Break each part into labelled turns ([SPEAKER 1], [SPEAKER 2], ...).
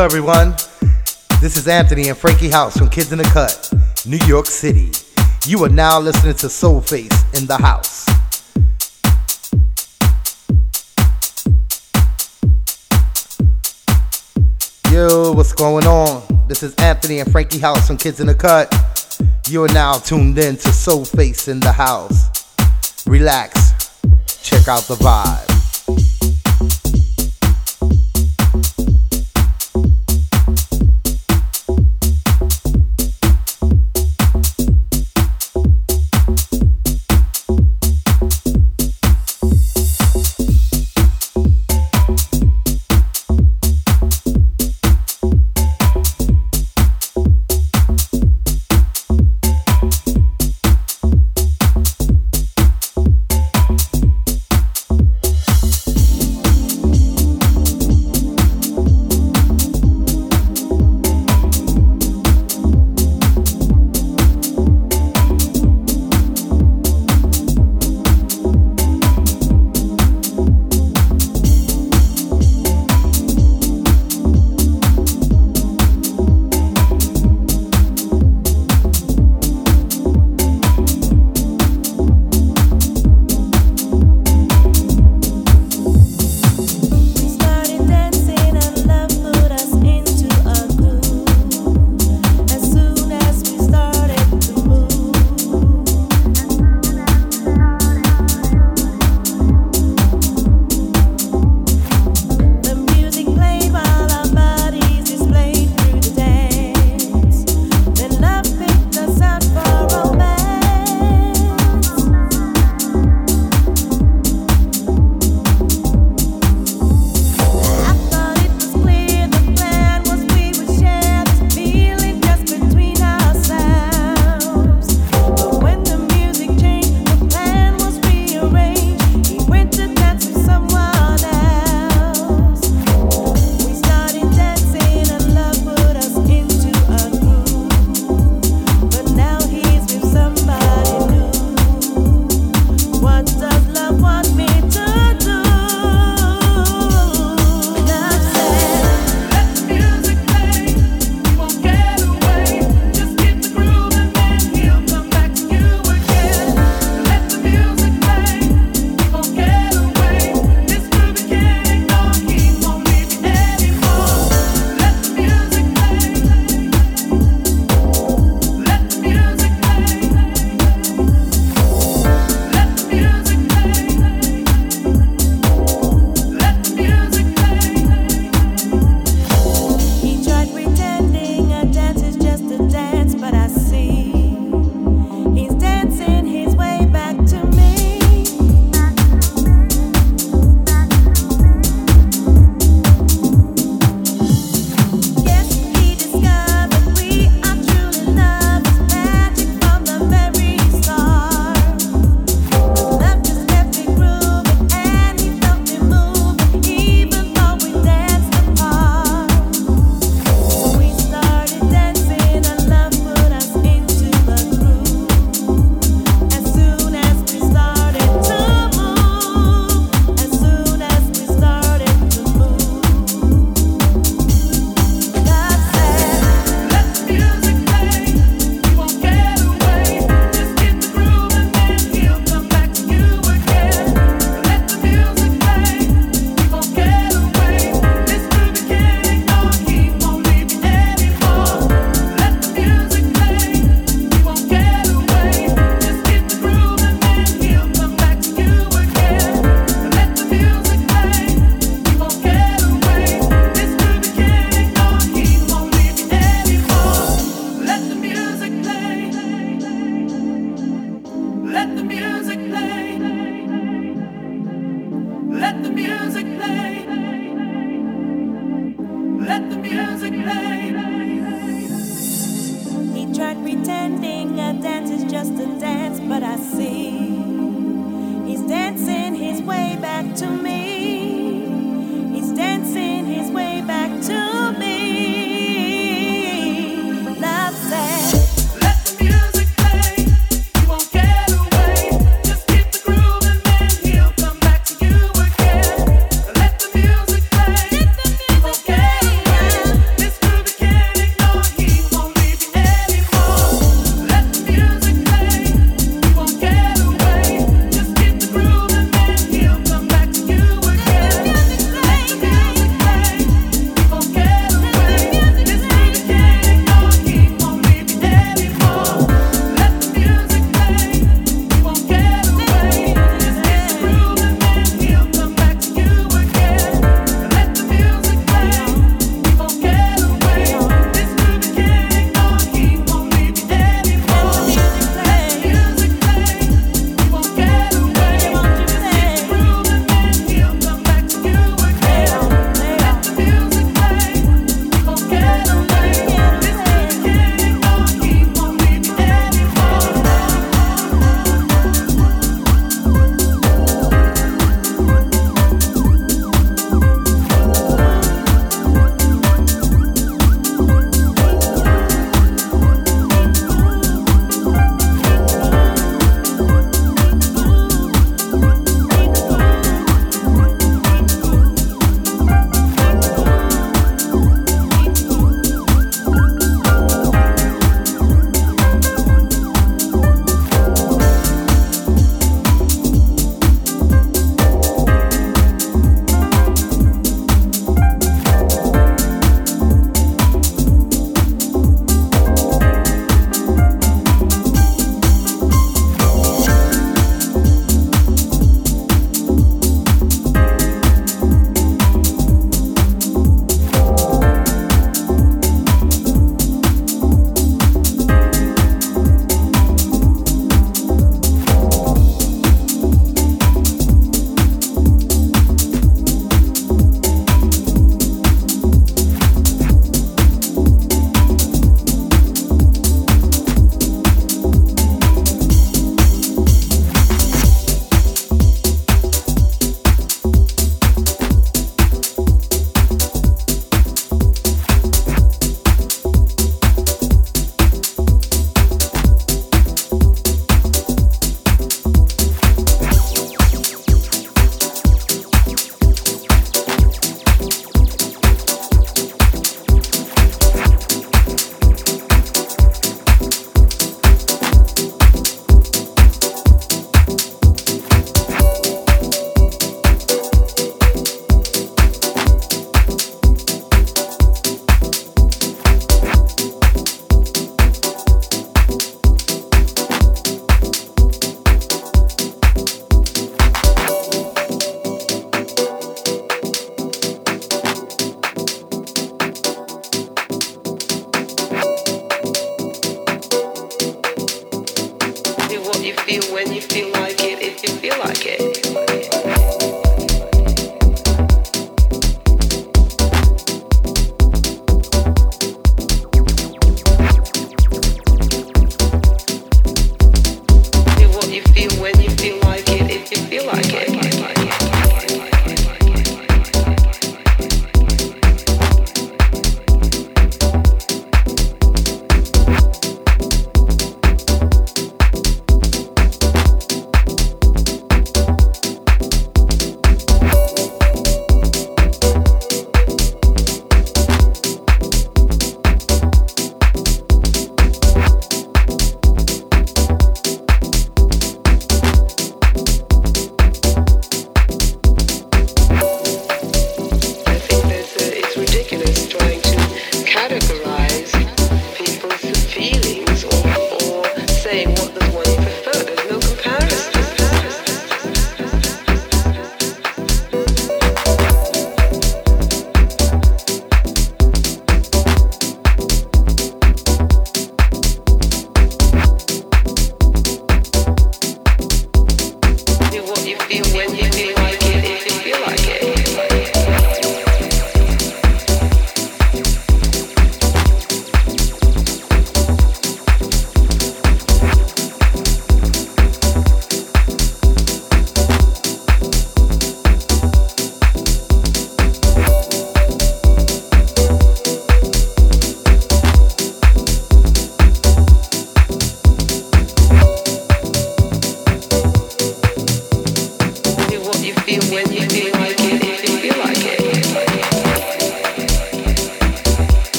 [SPEAKER 1] Hello, everyone. This is Anthony and Frankie House from Kids in the Cut, New York City. You are now listening to Soulface in the House. Yo, what's going on? This is Anthony and Frankie House from Kids in the Cut. You are now tuned in to Soulface in the House. Relax, check out the vibe.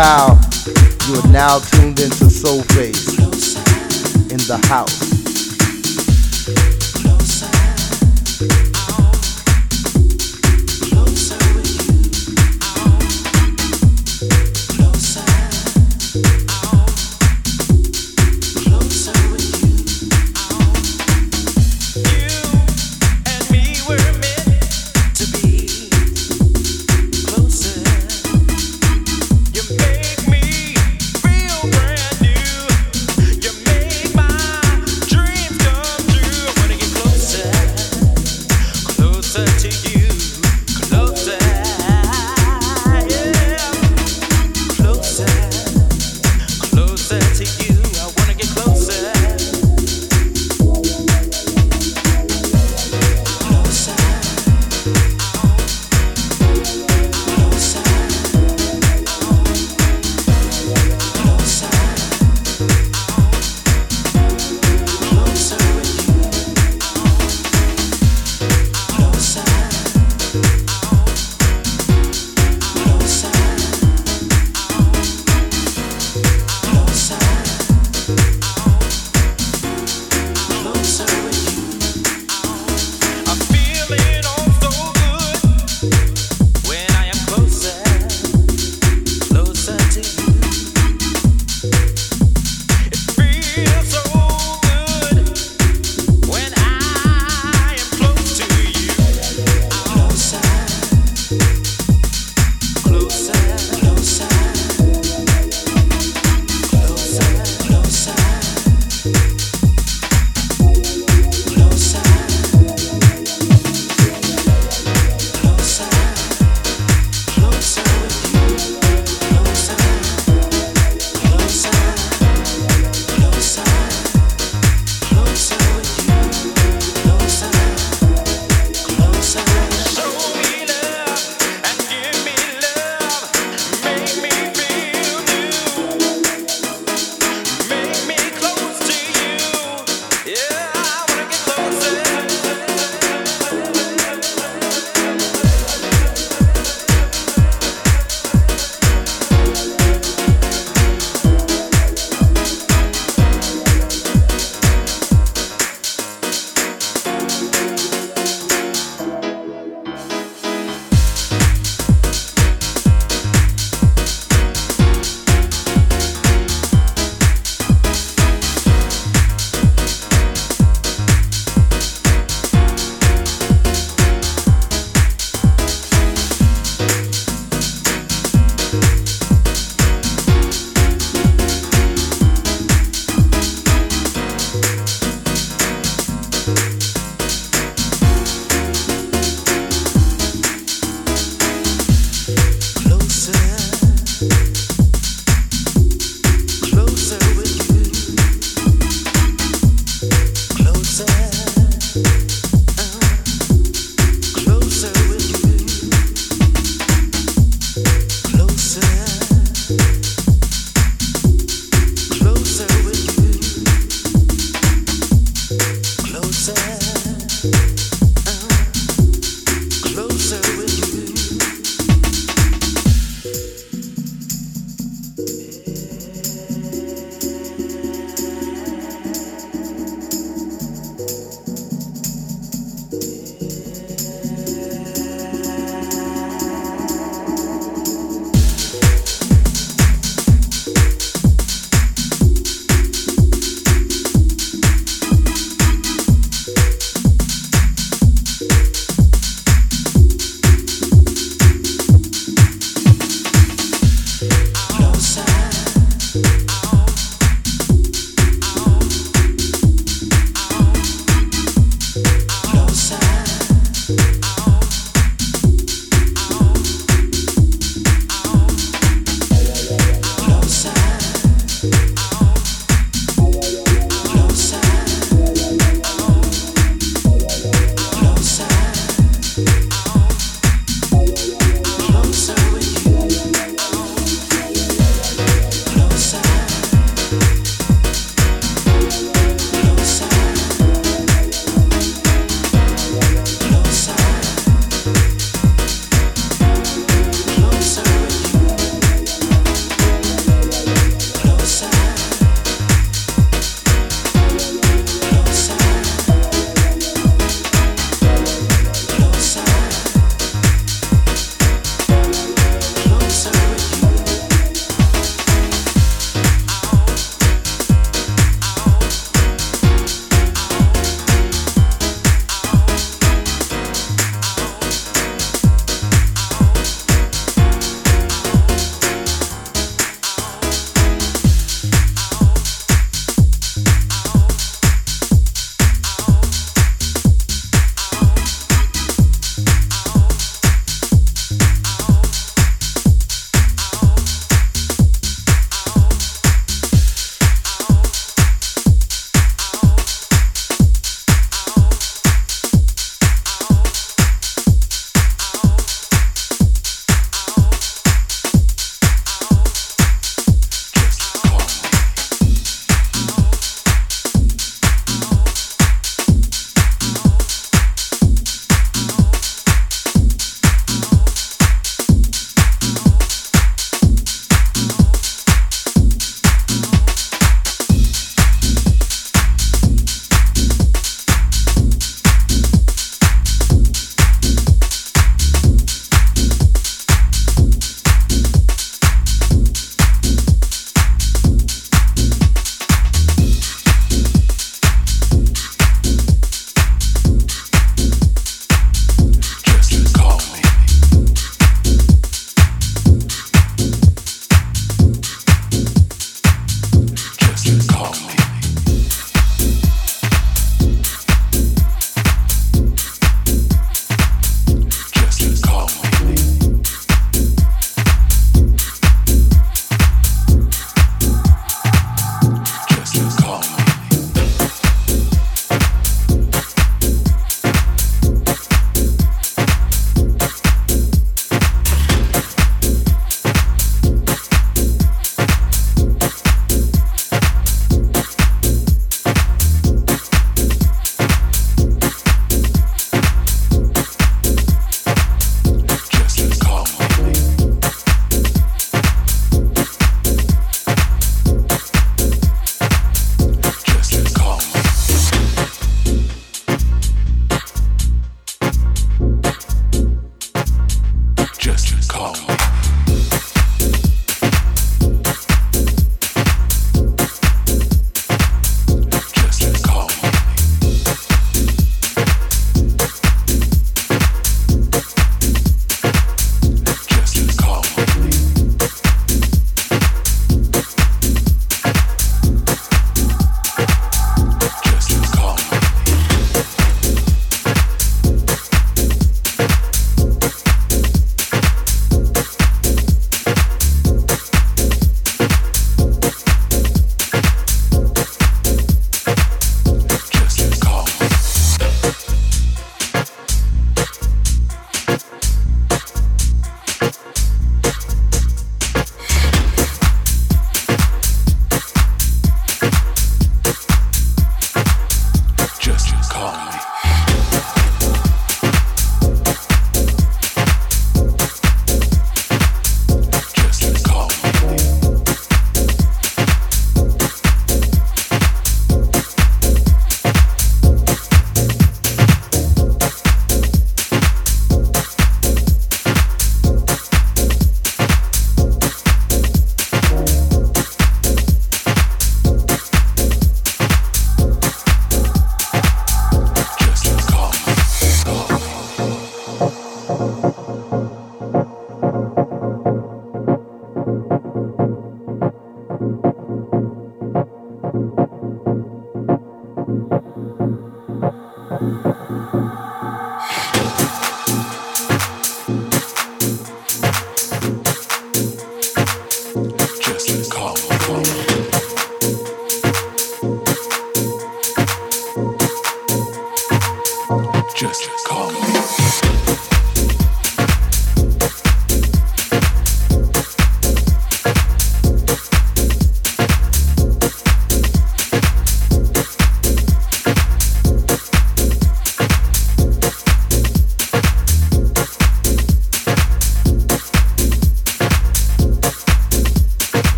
[SPEAKER 2] Dial. You are now tuned into Soul Soulface in the house.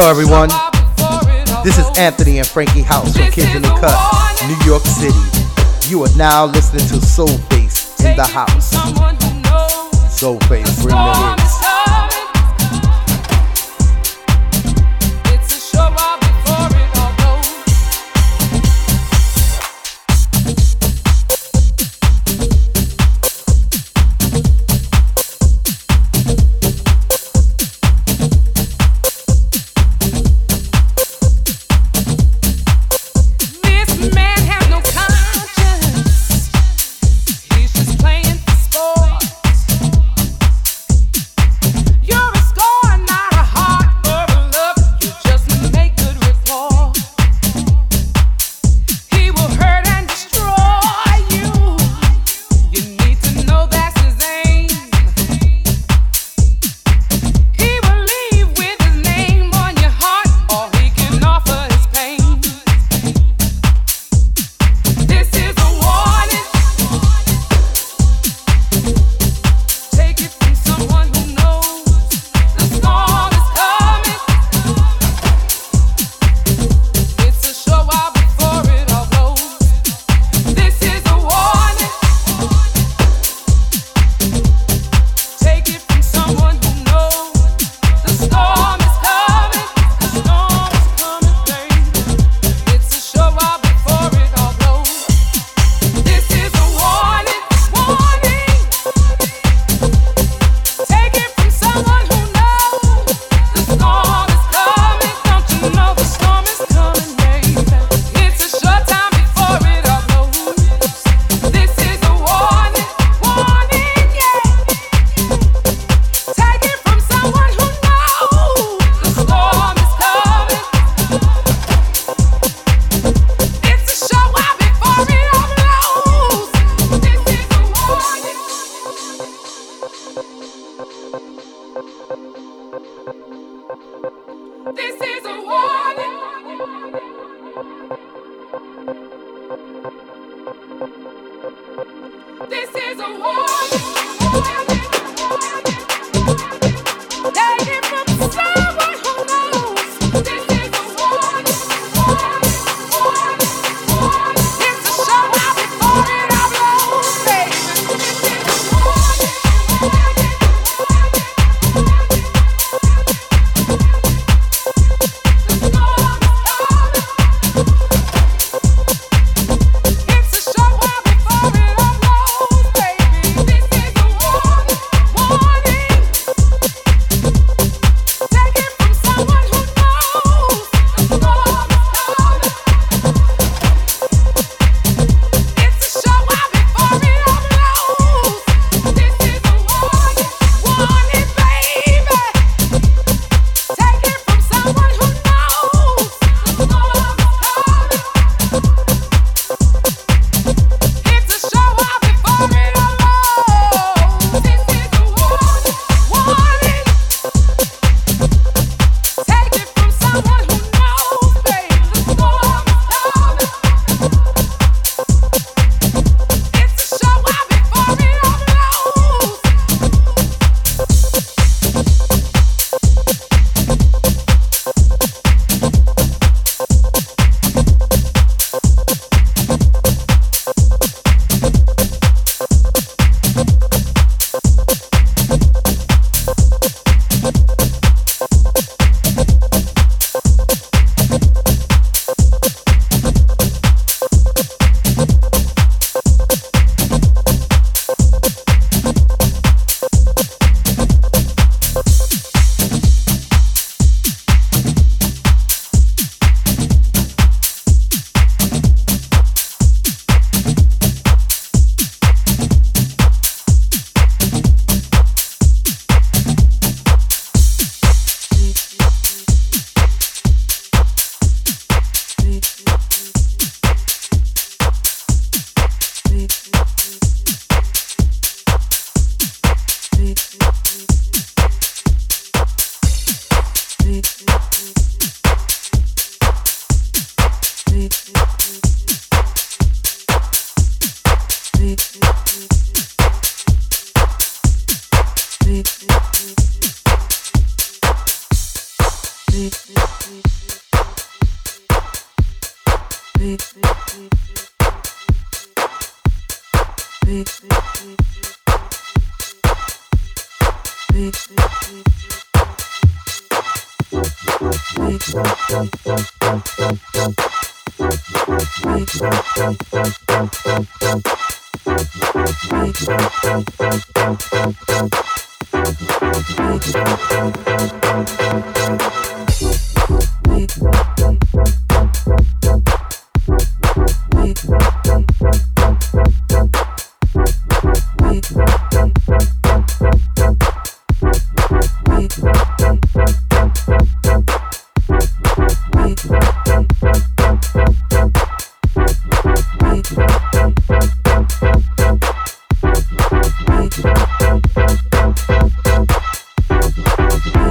[SPEAKER 3] Hello, everyone. This is Anthony and Frankie House from Kids in the Cut, New York City. You are now listening to Soul Face in the house. Soul Face, bring the hits.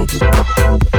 [SPEAKER 4] Thank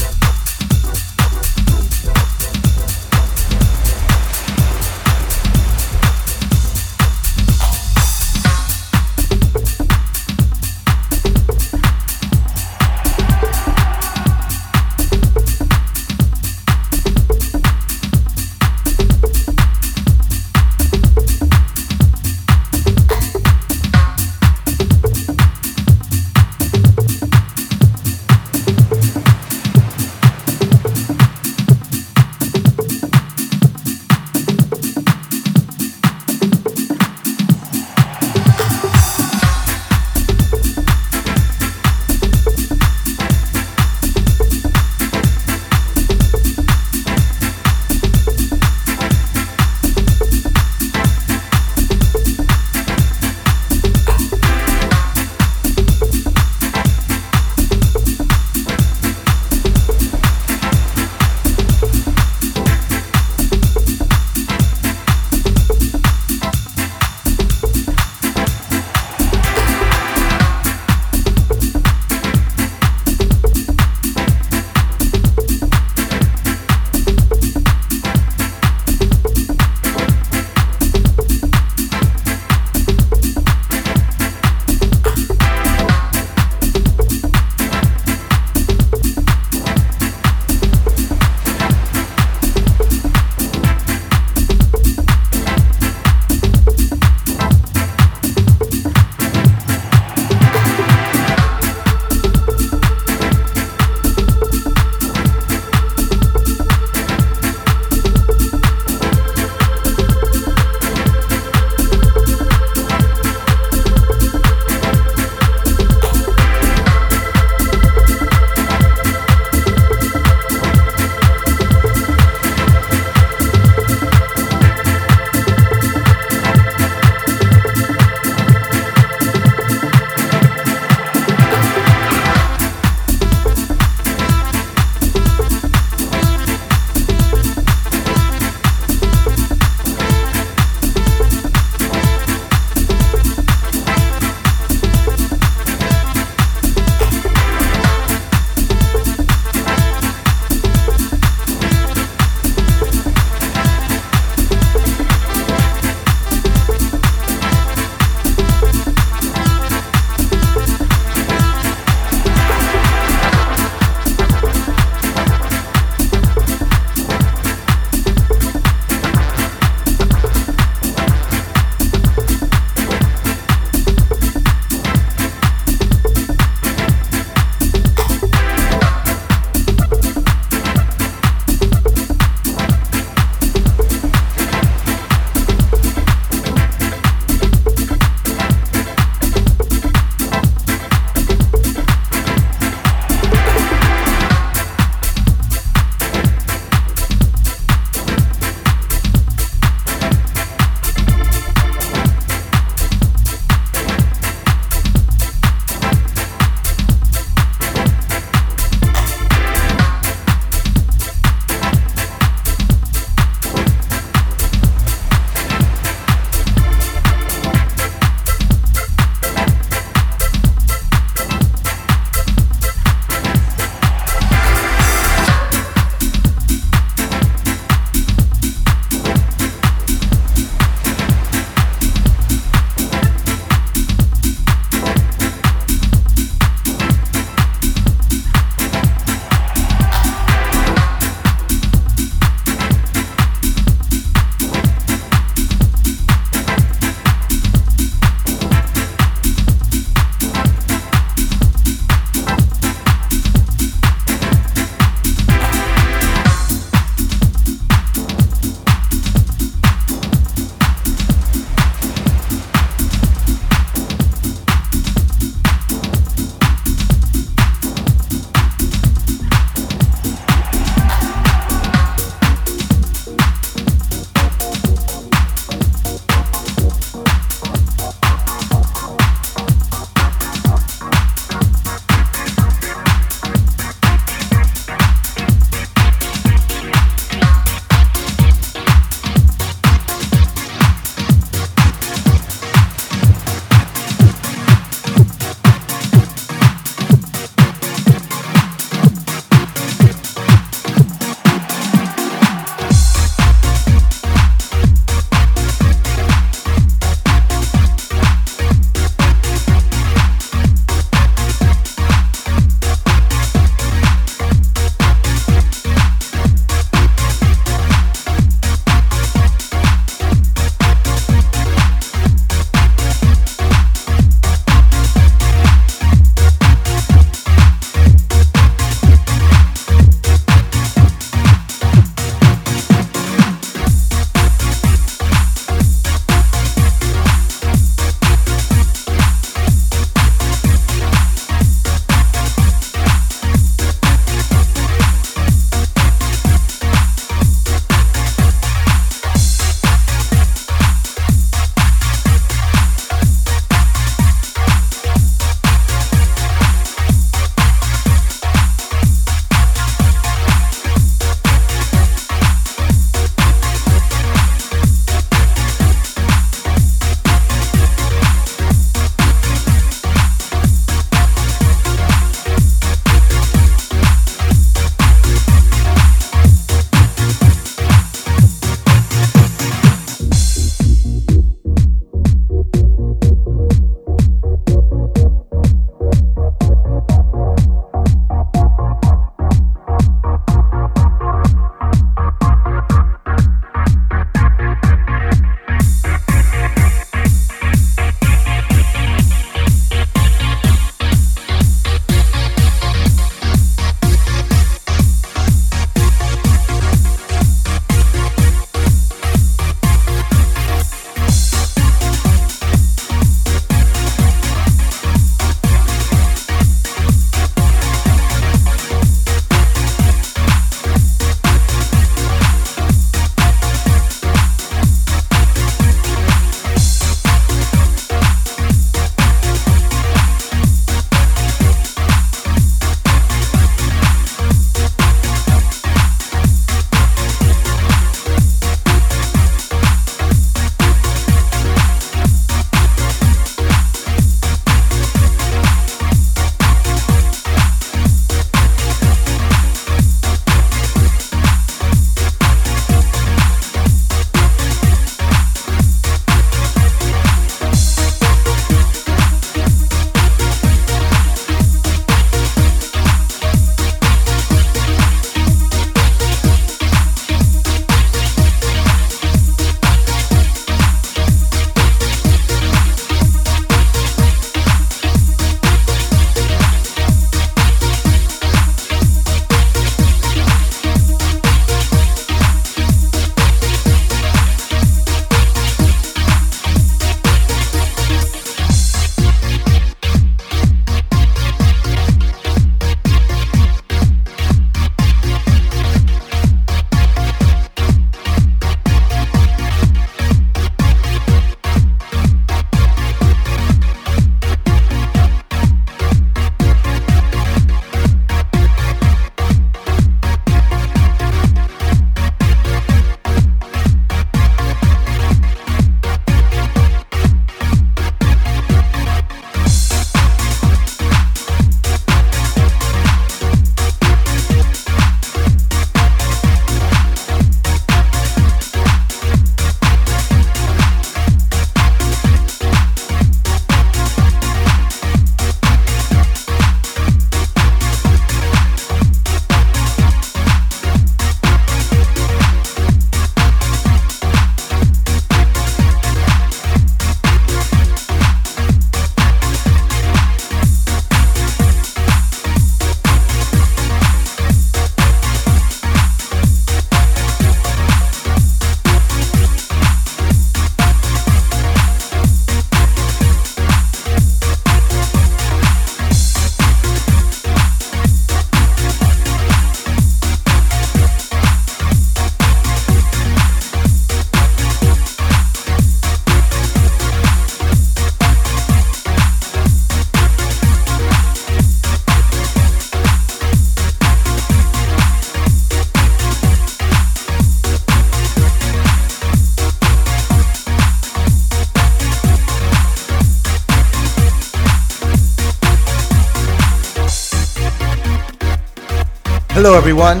[SPEAKER 5] Hello, everyone.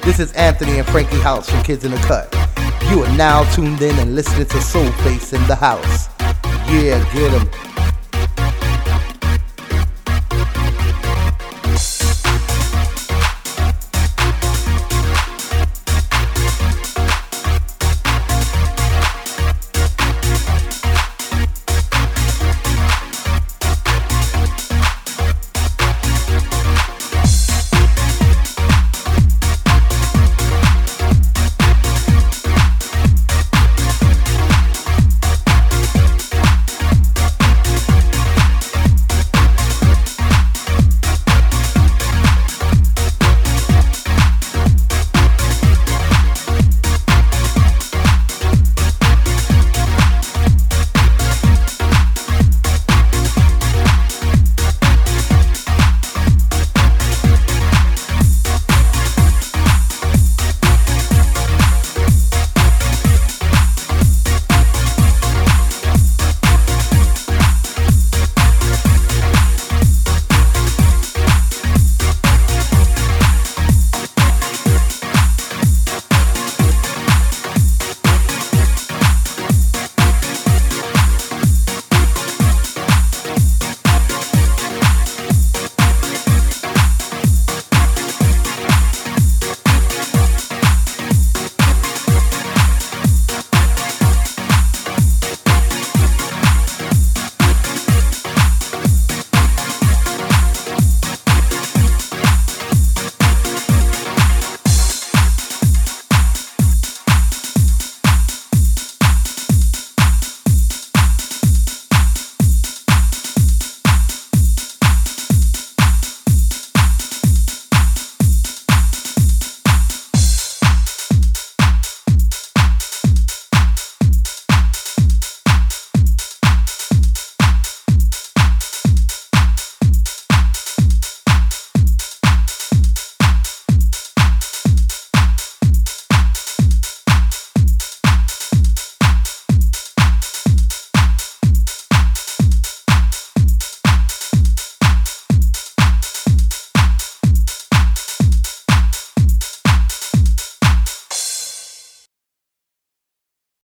[SPEAKER 5] This is Anthony and Frankie House from Kids in the Cut. You are now tuned in and listening to Soul Face in the House. Yeah, get get 'em.